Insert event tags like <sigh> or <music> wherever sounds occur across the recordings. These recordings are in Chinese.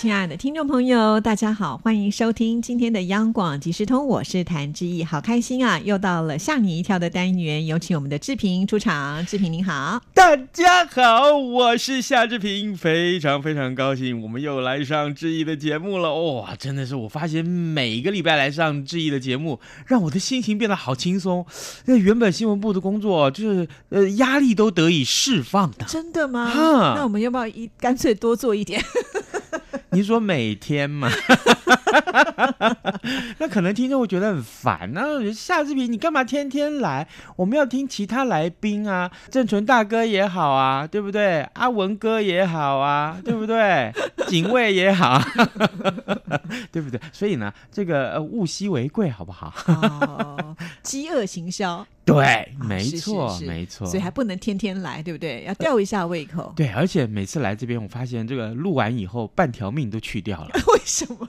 亲爱的听众朋友，大家好，欢迎收听今天的央广即时通，我是谭志毅，好开心啊！又到了吓你一跳的单元，有请我们的志平出场。志平您好，大家好，我是夏志平，非常非常高兴，我们又来上志毅的节目了。哇，真的是我发现每个礼拜来上志毅的节目，让我的心情变得好轻松。那原本新闻部的工作就是呃压力都得以释放的，真的吗？哈那我们要不要一干脆多做一点？你说每天嘛？<laughs> 那可能听众会觉得很烦啊。夏志平，你干嘛天天来？我们要听其他来宾啊，郑纯大哥也好啊，对不对？阿文哥也好啊，对不对？警卫也好，<laughs> 对不对？所以呢，这个物稀为贵，好不好？<laughs> 哦，饥饿行销，对，没错，是是没错。所以还不能天天来，对不对？要吊一下胃口。对，而且每次来这边，我发现这个录完以后，半条命都去掉了。<laughs> 为什么？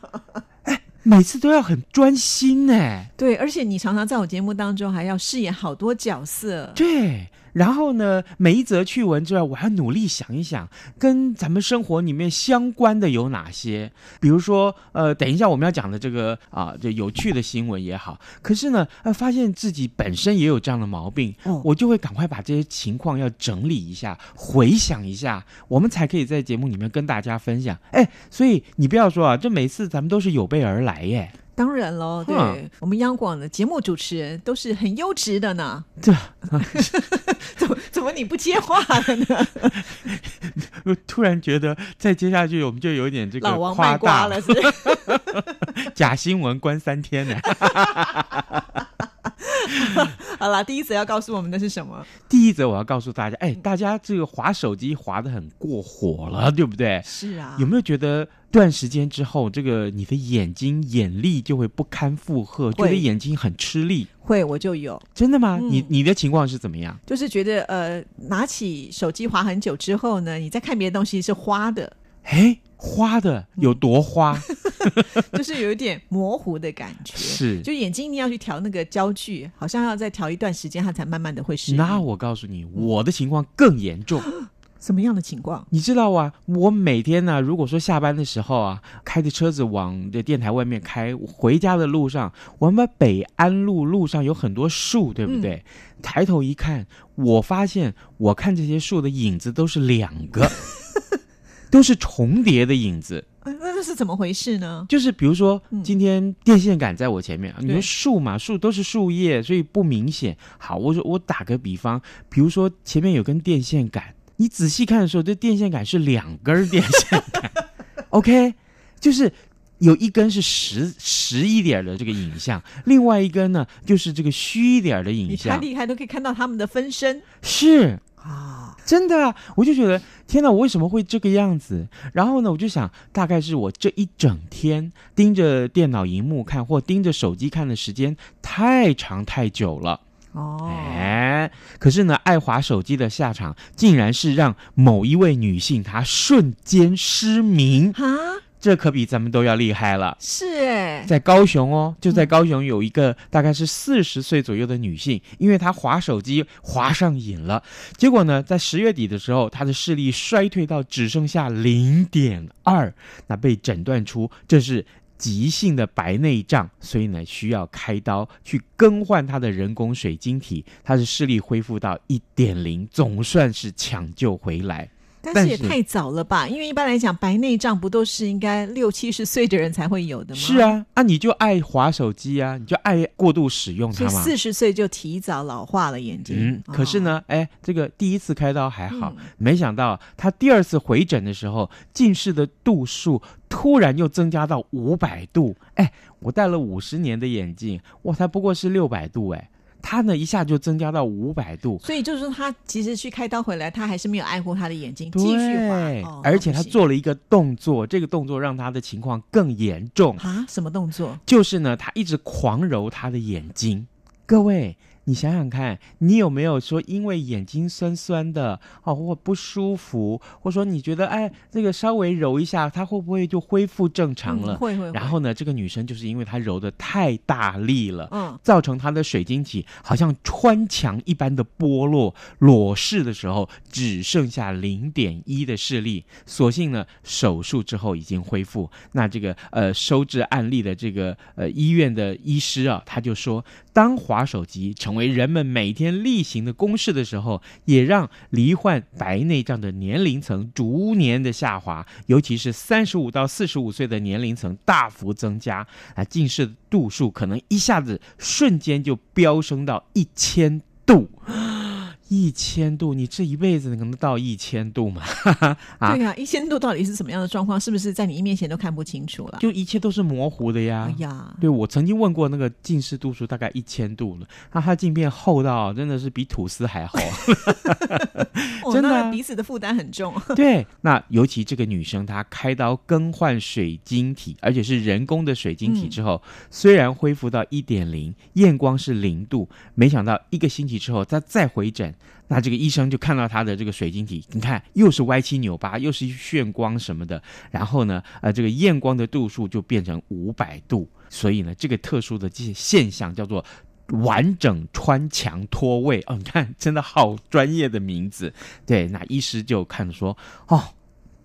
每次都要很专心呢。对，而且你常常在我节目当中还要饰演好多角色。对，然后呢，每一则趣闻之外，我还要努力想一想，跟咱们生活里面相关的有哪些。比如说，呃，等一下我们要讲的这个啊，这有趣的新闻也好，可是呢，呃，发现自己本身也有这样的毛病，哦我就会赶快把这些情况要整理一下，回想一下，我们才可以在节目里面跟大家分享。哎，所以你不要说啊，这每次咱们都是有备而来耶。当然喽，对哼我们央广的节目主持人都是很优质的呢。这 <laughs> 怎么怎么你不接话了呢？<laughs> 我突然觉得再接下去，我们就有一点这个老王了，是是？假新闻关三天呢。<laughs> 好啦，第一则要告诉我们的是什么？第一则我要告诉大家，哎，大家这个划手机划的很过火了，对不对？是啊，有没有觉得段时间之后，这个你的眼睛眼力就会不堪负荷，觉会得眼睛很吃力？会我就有，真的吗？嗯你你的情况是怎么样？就是觉得呃，拿起手机划很久之后呢，你再看别的东西是花的，哎，花的有多花？<laughs> <laughs> 就是有一点模糊的感觉。是。就眼睛一定要去调那个焦距，好像要再调一段时间，它才慢慢的会适应。那我告诉你，我的情况更严重。<gasps> <gasps> 什么样的情况？你知道啊，我每天呢、如果说下班的时候啊，开着车子往这电台外面开，回家的路上，我们北安路路上有很多树，对不对？抬头一看，我发现我看这些树的影子都是两个，<laughs> 都是重叠的影子。呃那那是怎么回事呢？就是比如说嗯，今天电线杆在我前面，你对说树嘛，树都是树叶，所以不明显。好，我说我打个比方，比如说前面有根电线杆，你仔细看的时候，这电线杆是两根电线杆，<laughs> OK，就是。有一根是实实一点的这个影像，另外一根呢就是这个虚一点的影你太，厉害，都可以看到他们的分身是啊！真的啊，我就觉得天哪，我为什么会这个样子？然后呢，我就想，大概是我这一整天盯着电脑荧幕看，或盯着手机看的时间太长太久了。哦，哎，可是呢，爱滑手机的下场，竟然是让某一位女性她瞬间失明，啊，这可比咱们都要厉害了。是哎，在高雄哦，就在高雄有一个大概是四十岁左右的女性，因为她滑手机滑上瘾了，结果呢，在十月底的时候，她的视力衰退到只剩下零点二，那被诊断出这是。急性的白内障，所以呢需要开刀去更换他的人工水晶体，他的视力恢复到一点零，总算是抢救回来。但但是是也太早了吧？因为一般来讲，白内障不都是应该 <laughs> 六七十岁的人才会有的吗？是，啊，啊你就爱划手机啊，你就爱过度使用它嘛。所以四十岁就提早老化了眼睛。嗯，可是哦，呢，哎，这个第一次开刀还好，嗯没想到他第二次回诊的时候，近视的度数突然又增加到五百度。哎，我戴了五十年的眼镜，我才不过是六百度，哎，他呢一下就增加到五百度。所以就是说，他其实去开刀回来，他还是没有爱护他的眼睛，继续对，滑。哦而且他做了一个动作，这个动作让他的情况更严重，啊，什么动作？就是呢，他一直狂揉他的眼睛。各位，你你想想看，你有没有说因为眼睛酸酸的哦，或不舒服，或者说你觉得哎，这个稍微揉一下，它会不会就恢复正常了？嗯会会会然后呢，这个女生就是因为她揉的太大力了，嗯，造成她的水晶体好像穿墙一般的剥落，裸视的时候只剩下零点一的视力。所幸呢，手术之后已经恢复。那这个呃收治案例的这个呃医院的医师啊，他就说，当滑手机成为人们每天例行的公式的时候，也让罹患白内障的年龄层逐年的下滑，尤其是三十五到四十五岁的年龄层大幅增加啊，近视度数可能一下子瞬间就飙升到一千度。一千度，你这一辈子能到一千度吗？<laughs> 啊对呀、一千度到底是什么样的状况？是不是在你面前都看不清楚了？就一切都是模糊的呀。哎呀，对，我曾经问过那个近视度数大概一千度了，那它镜片厚到真的是比吐司还厚。<laughs> 哦，真的彼此的负担很重。<laughs> 对，那尤其这个女生她开刀更换水晶体，而且是人工的水晶体之后，虽然恢复到一点零，验光是零度，没想到一个星期之后她再回诊。那这个医生就看到他的这个水晶体，你看又是歪七扭八，又是炫光什么的，然后呢，呃，这个验光的度数就变成五百度，所以呢，这个特殊的这些现象叫做完整穿墙脱位哦，你看，真的好专业的名字。对，那医师就看说，哦，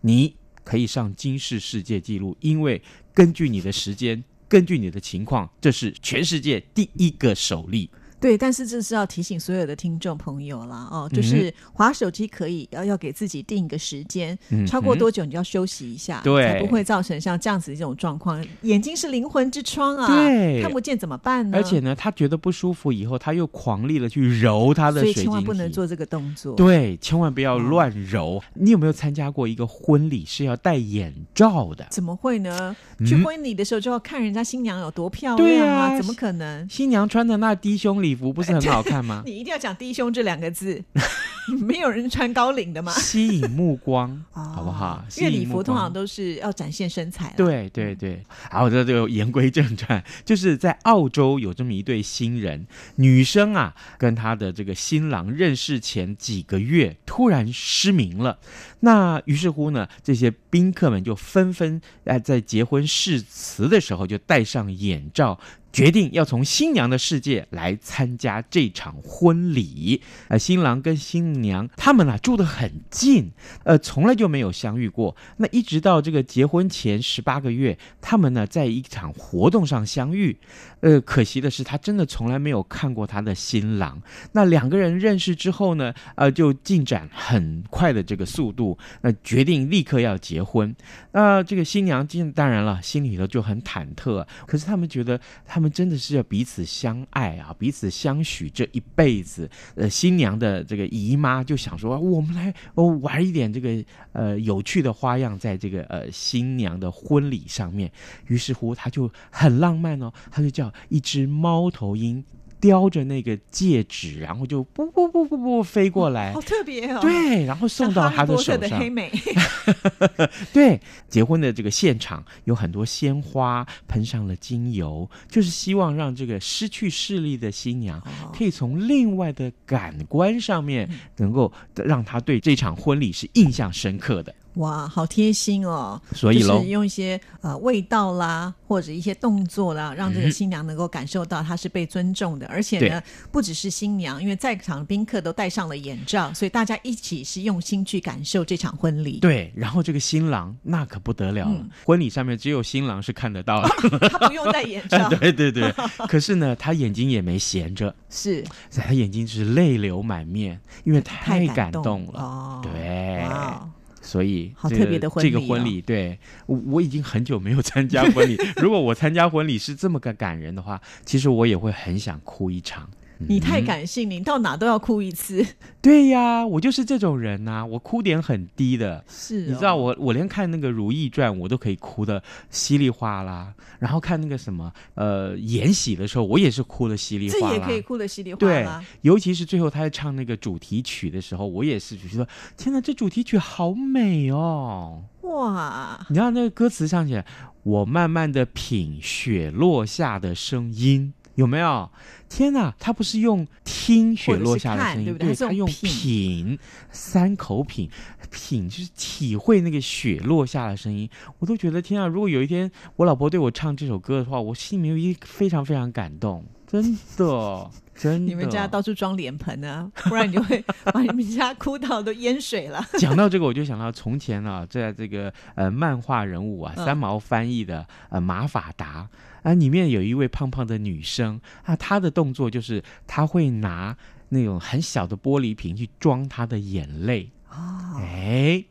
你可以上金氏世界纪录，因为根据你的时间，根据你的情况，这是全世界第一个首例。对，但是这是要提醒所有的听众朋友啦，哦，嗯就是划手机可以，要要给自己定一个时间，嗯超过多久你就要休息一下，对才不会造成像这样子的这种状况。眼睛是灵魂之窗啊，对看不见怎么办呢？而且呢，他觉得不舒服以后，他又狂力的去揉他的所以水晶体，千万不能做这个动作。对，千万不要乱揉。你有没有参加过一个婚礼是要戴眼罩的？怎么会呢？嗯去婚礼的时候就要看人家新娘有多漂亮啊，啊怎么可能？新娘穿的那低胸礼服不是很好看吗？<laughs> 你一定要讲低胸这两个字，<laughs> 没有人穿高领的吗。吸引目光，哦好不好？因为礼服通常都是要展现身材啦。对对对，好，这就言归正传，<laughs> 就是在澳洲有这么一对新人，女生啊跟她的这个新郎认识前几个月突然失明了，那于是乎呢，这些宾客们就纷纷呃在结婚誓词的时候就戴上眼罩。决定要从新娘的世界来参加这场婚礼。呃，新郎跟新娘他们啊住得很近，呃，从来就没有相遇过。那一直到这个结婚前十八个月，他们呢在一场活动上相遇。呃，可惜的是，他真的从来没有看过他的新郎。那两个人认识之后呢，呃，就进展很快的这个速度，那、决定立刻要结婚。那、这个新娘进当然了，心里头就很忐忑、可是他们觉得，他们真的是要彼此相爱啊，彼此相许这一辈子。呃，新娘的这个姨妈就想说，我们来哦玩一点这个呃有趣的花样，在这个呃新娘的婚礼上面。于是乎，他就很浪漫哦，他就叫一只猫头鹰叼着那个戒指，然后就不不不不不飞过来好，特别哦。，对，然后送到他的手上的黑。美，<laughs> 对，结婚的这个现场有很多鲜花，喷上了精油，就是希望让这个失去视力的新娘哦可以从另外的感官上面，能够让她对这场婚礼是印象深刻的。哇，好贴心哦！所以喽就是，用一些呃味道啦，或者一些动作啦，让这个嗯新娘能够感受到她是被尊重的。而且呢，不只是新娘，因为在场宾客都戴上了眼罩，所以大家一起是用心去感受这场婚礼。对，然后这个新郎那可不得了了，嗯婚礼上面只有新郎是看得到的。<laughs> 他不用戴眼罩，对 <laughs> 对对，<laughs> 可是呢，他眼睛也没闲着，是他眼睛是泪流满面，因为太感感动了。哦。对哇，所以这个好特别的婚礼哦这个婚礼，对我我已经很久没有参加婚礼。<laughs> 如果我参加婚礼是这么个感人的话，其实我也会很想哭一场。你太嗯感性，你到哪都要哭一次。<laughs> 对呀，我就是这种人呐、我哭点很低的。是、哦你知道我，我连看那个《如懿传》，我都可以哭的稀里哗啦。然后看那个什么，呃，延禧的时候，我也是哭的稀里这哗啦。这也可以哭的稀里哗对啦。，尤其是最后他在唱那个主题曲的时候，我也是觉得，天哪，这主题曲好美哦！哇，你知道那个歌词唱起来，我慢慢的品雪落下的声音，有没有？天哪，他不是用听雪落下的声音，对不对他用品品，三口品，品就是体会那个雪落下的声音。我都觉得天啊！如果有一天我老婆对我唱这首歌的话，我心里面一非常非常感动，真的，真的。你们家到处装脸盆啊，不然你就会 <laughs> 把你们家哭到都淹水了。讲到这个，我就想到从前啊，在这个呃漫画人物啊，嗯三毛翻译的呃马法达啊，里面有一位胖胖的女生啊，她的动作就是她会拿那种很小的玻璃瓶去装她的眼泪，哦，哎，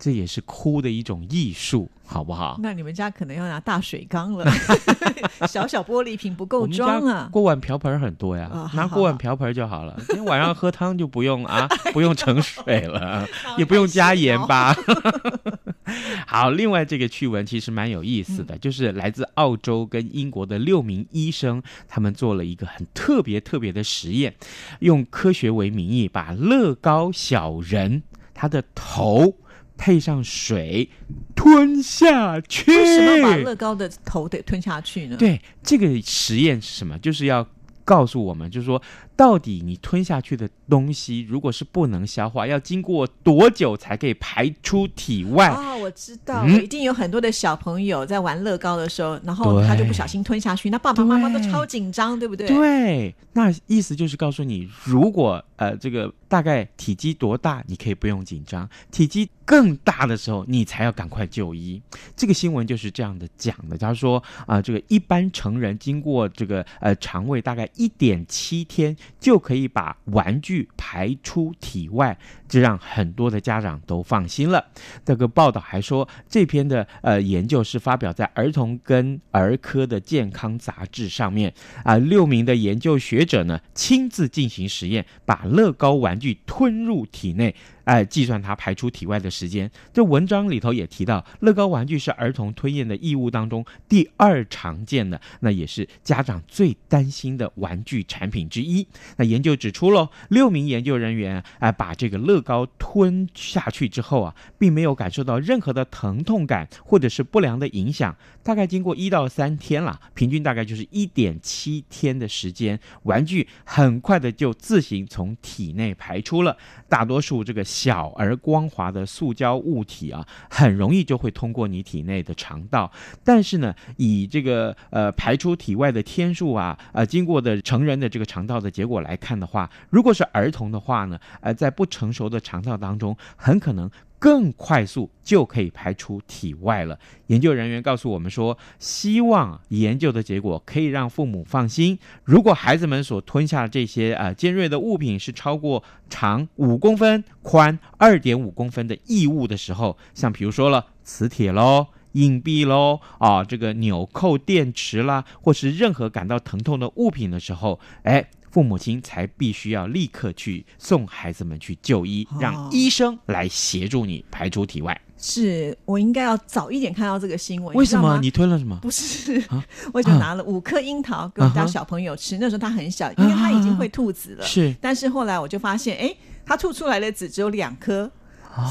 这也是哭的一种艺术，好不好？那你们家可能要拿大水缸了，<laughs> 小小玻璃瓶不够装啊。家锅碗瓢盆很多呀，哦好好拿锅碗瓢盆就好了。今天晚上喝汤就不用啊，<laughs> 不用盛水了，也不用加盐吧。<laughs> 好，另外这个趣闻其实蛮有意思的，就是来自澳洲跟英国的六名医生，他们做了一个很特别特别的实验，用科学为名义，把乐高小人他的头配上水吞下去。为什么把乐高的头得吞下去呢？，对，这个实验是什么？就是要告诉我们，就是说，到底你吞下去的东西，如果是不能消化，要经过多久才可以排出体外？哦，我知道，嗯一定有很多的小朋友在玩乐高的时候，然后他就不小心吞下去，那爸爸妈妈都超紧张，对不对？对，那意思就是告诉你，如果呃这个大概体积多大，你可以不用紧张；体积更大的时候，你才要赶快就医。这个新闻就是这样的讲的。他说啊、这个一般成人经过这个呃肠胃大概一点七天，就可以把玩具排出体外，这让很多的家长都放心了。这个报道还说，这篇的呃研究是发表在儿童跟儿科的健康杂志上面啊、六名的研究学者呢亲自进行实验，把乐高玩具吞入体内。哎，计算它排出体外的时间。这文章里头也提到，乐高玩具是儿童吞咽的异物当中第二常见的，那也是家长最担心的玩具产品之一。那研究指出喽，六名研究人员哎、把这个乐高吞下去之后啊，并没有感受到任何的疼痛感或者是不良的影响。大概经过一到三天了，平均大概就是一点七天的时间，玩具很快的就自行从体内排出了。大多数这个小而光滑的塑胶物体啊，很容易就会通过你体内的肠道。但是呢，以这个呃排出体外的天数啊，呃经过的成人的这个肠道的结果来看的话，如果是儿童的话呢，呃在不成熟的肠道当中，很可能。更快速就可以排出体外了。研究人员告诉我们说，希望研究的结果可以让父母放心。如果孩子们所吞下的这些呃尖锐的物品是超过长五公分、宽二点五公分的异物的时候，像比如说了磁铁喽。硬币喽，啊，这个纽扣电池啦，或是任何感到疼痛的物品的时候，哎，父母亲才必须要立刻去送孩子们去就医，哦让医生来协助你排出体外。是我应该要早一点看到这个新闻。为什么你吞了什么？不是啊，<laughs> 我就拿了五颗樱桃给我们家小朋友吃。那时候他很小，因为他已经会吐籽了。是但是后来我就发现，哎，他吐出来的籽只有两颗，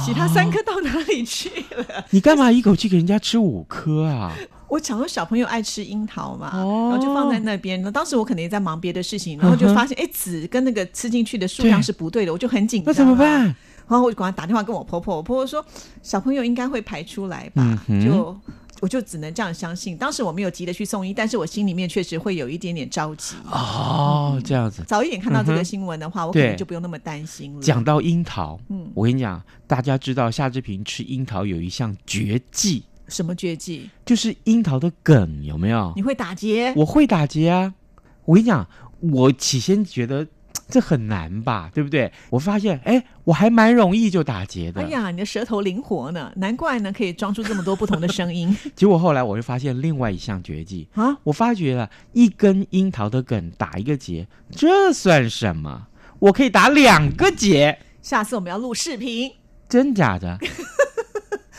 其他三颗到哪里去了？<laughs> 你干嘛一口气给人家吃五颗啊？我想说小朋友爱吃樱桃嘛，哦然后就放在那边。当时我可能也在忙别的事情，然后就发现，哎，籽跟那个吃进去的数量是不对的，我就很紧张。那怎么？办？然后我就赶快打电话跟我婆婆，我婆婆说小朋友应该会排出来吧，嗯就我就只能这样相信。当时我没有急着去送医，但是我心里面确实会有一点点着急。哦，这样子。早一点看到这个新闻的话，我可能就不用那么担心了。讲到樱桃，嗯我跟你讲，大家知道夏志平吃樱桃有一项绝技，什么绝技？就是樱桃的梗有没有你？会打结？我会打结啊！我跟你讲，我起先觉得这很难吧，对不对？我发现，哎，我还蛮容易就打结的。哎呀，你的舌头灵活呢，难怪呢可以装出这么多不同的声音 <laughs> 结果后来我就发现另外一项绝技，啊！我发觉了一根樱桃的梗打一个结，这算什么？我可以打两个结，下次我们要录视频，真假的？<laughs>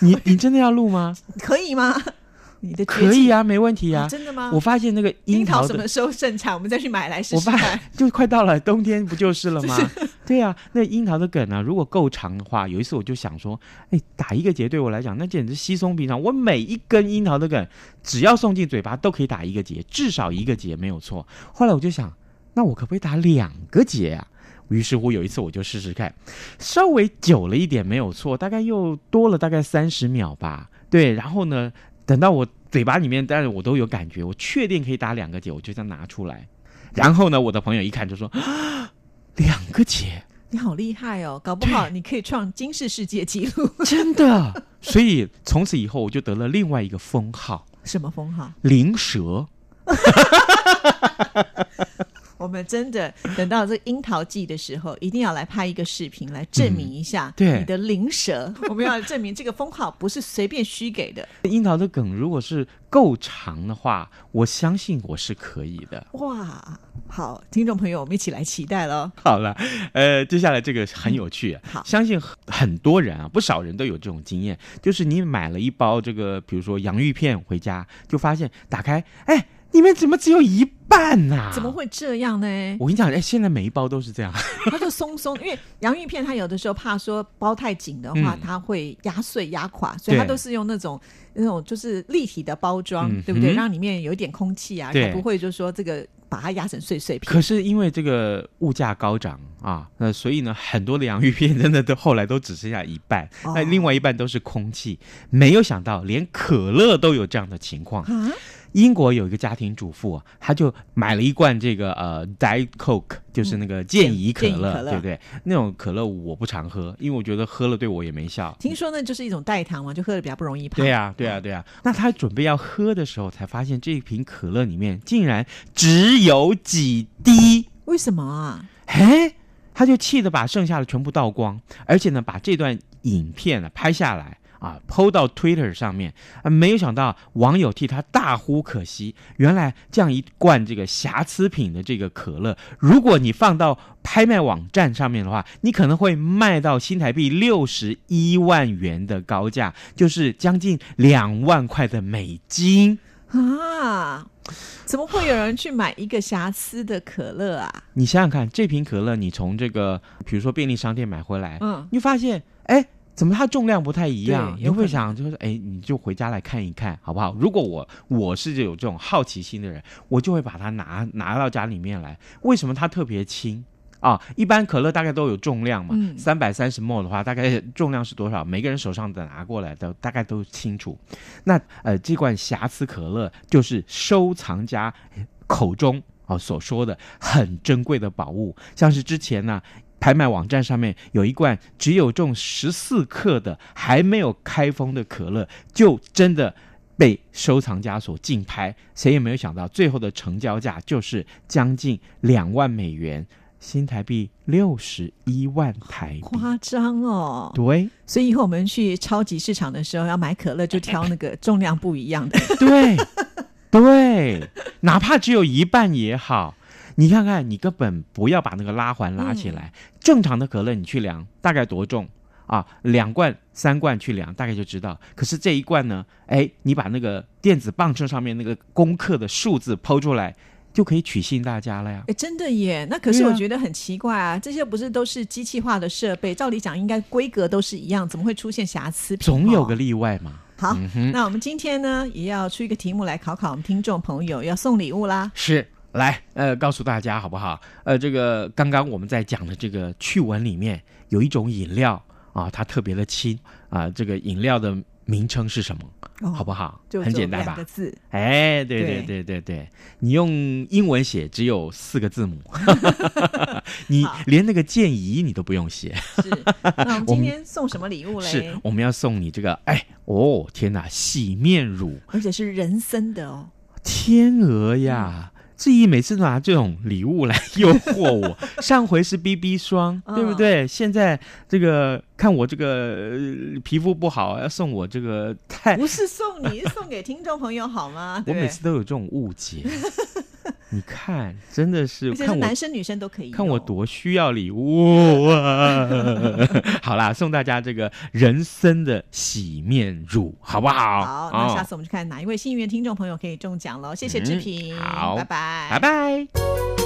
你你真的要录吗？<laughs> 可以吗？<laughs> 你的可以啊，没问题啊。真的吗？我发现那个樱桃什么时候盛产？我们再去买来试试看。<laughs> 就快到了冬天，不就是了吗？对啊，那樱桃的梗呢、如果够长的话，有一次我就想说，哎，打一个结对我来讲，那简直稀松平常。我每一根樱桃的梗，只要送进嘴巴都可以打一个结，至少一个结没有错。后来我就想，那我可不可以打两个结啊？于是乎有一次我就试试看，稍微久了一点没有错，大概又多了大概三十秒吧。对，然后呢，等到我嘴巴里面，但是我都有感觉，我确定可以打两个结，我就这样拿出来。然后呢，我的朋友一看就说：“啊两个结，你好厉害哦，搞不好你可以创金氏世界纪录。<laughs> 真的！”所以从此以后，我就得了另外一个封号什么封号？——灵蛇。<laughs> <laughs> 我们真的等到这个樱桃季的时候，一定要来拍一个视频来证明一下对你的灵蛇。<laughs> 我们要证明这个封号不是随便虚给的。樱桃的梗如果是够长的话，我相信我是可以的。哇，好，听众朋友，我们一起来期待喽。好了，呃，接下来这个很有趣、啊好相信很很多人啊，不少人都有这种经验，就是你买了一包这个，比如说洋芋片回家，就发现打开，哎，里面怎么只有一半呐、怎么？会这样呢？我跟你讲，哎，现在每一包都是这样，<laughs> 它就松松，因为洋芋片它有的时候怕说包太紧的话，嗯它会压碎压垮，所以它都是用那种那种就是立体的包装，嗯对不对？嗯让里面有一点空气啊，对才不会就是说这个把它压成碎碎片。可是因为这个物价高涨啊，那所以呢，很多的洋芋片真的都后来都只剩下一半，哦那、另外一半都是空气。没有想到，连可乐都有这样的情况。啊，英国有一个家庭主妇啊，她就买了一罐这个呃 Diet Coke，就是那个健怡可乐，对不对？那种可乐我不常喝，因为我觉得喝了对我也没效。听说呢就是一种代糖嘛，就喝的比较不容易胖。对呀、对呀、对呀、那他准备要喝的时候，才发现这瓶可乐里面竟然只有几滴。为什么啊？哎，他就气得把剩下的全部倒光，而且呢，把这段影片呢拍下来啊，PO 到 Twitter 上面啊，没有想到网友替他大呼可惜。原来这样一罐这个瑕疵品的这个可乐，如果你放到拍卖网站上面的话，你可能会卖到新台币六十一万元的高价，就是将近两万块的美金。啊，怎么会有人去买一个瑕疵的可乐啊？你想想看，这瓶可乐你从这个比如说便利商店买回来，嗯，你就发现，哎，怎么它重量不太一样？你会想就是，哎，你就回家来看一看，好不好？如果我我是有这种好奇心的人，我就会把它拿拿到家里面来。为什么它特别轻？啊，一般可乐大概都有重量嘛，嗯三百三十 ml 的话，大概重量是多少？每个人手上的拿过来的大概都清楚。那呃，这罐瑕疵可乐就是收藏家口中啊、所说的很珍贵的宝物，像是之前呢。拍卖网站上面有一罐只有重十四克的还没有开封的可乐，就真的被收藏家所竞拍。谁也没有想到，最后的成交价就是将近两万美元，新台币六十一万台币。夸张哦。对所以以后我们去超级市场的时候要买可乐，就挑那个重量不一样的。对对，哪怕只有一半也好。你看看，你根本不要把那个拉环拉起来。正常的可乐你去量大概多重啊？两罐、三罐去量，大概就知道。可是这一罐呢，哎，你把那个电子磅秤上面那个功课的数字抛出来，就可以取信大家了呀。哎，真的耶！那可是我觉得很奇怪啊，这些不是都是机器化的设备？照理讲应该规格都是一样，怎么会出现瑕疵品？总有个哦例外嘛。好。嗯，那我们今天呢，也要出一个题目来考考我们听众朋友，要送礼物啦。是。来，呃，告诉大家好不好？呃，这个刚刚我们在讲的这个趣闻里面有一种饮料啊，它特别的轻啊，这个饮料的名称是什么？哦好不好？就很简单吧？字，哎，对对对对对对，你用英文写只有四个字母，<laughs> 你好连那个建议你都不用写，是。那我们 <laughs> 我们今天送什么礼物嘞？是我们要送你这个，哎，哦，天哪，洗面乳，而且是人参的哦。天鹅呀！志毅每次都拿这种礼物来诱惑我，上回是 BB 霜，<laughs> 嗯对不对？现在这个看我这个、呃皮肤不好，要送我这个太，不是送你，是送给听众朋友好吗？<laughs> 我每次都有这种误解。你看，真的是看男生女生都可以。看我多需要礼物啊！<laughs> <laughs> 好啦，送大家这个人参的洗面乳，好不好？好，那下哦次我们去看哪一位幸运的听众朋友可以中奖喽！谢谢志嗯平，好拜拜，拜拜。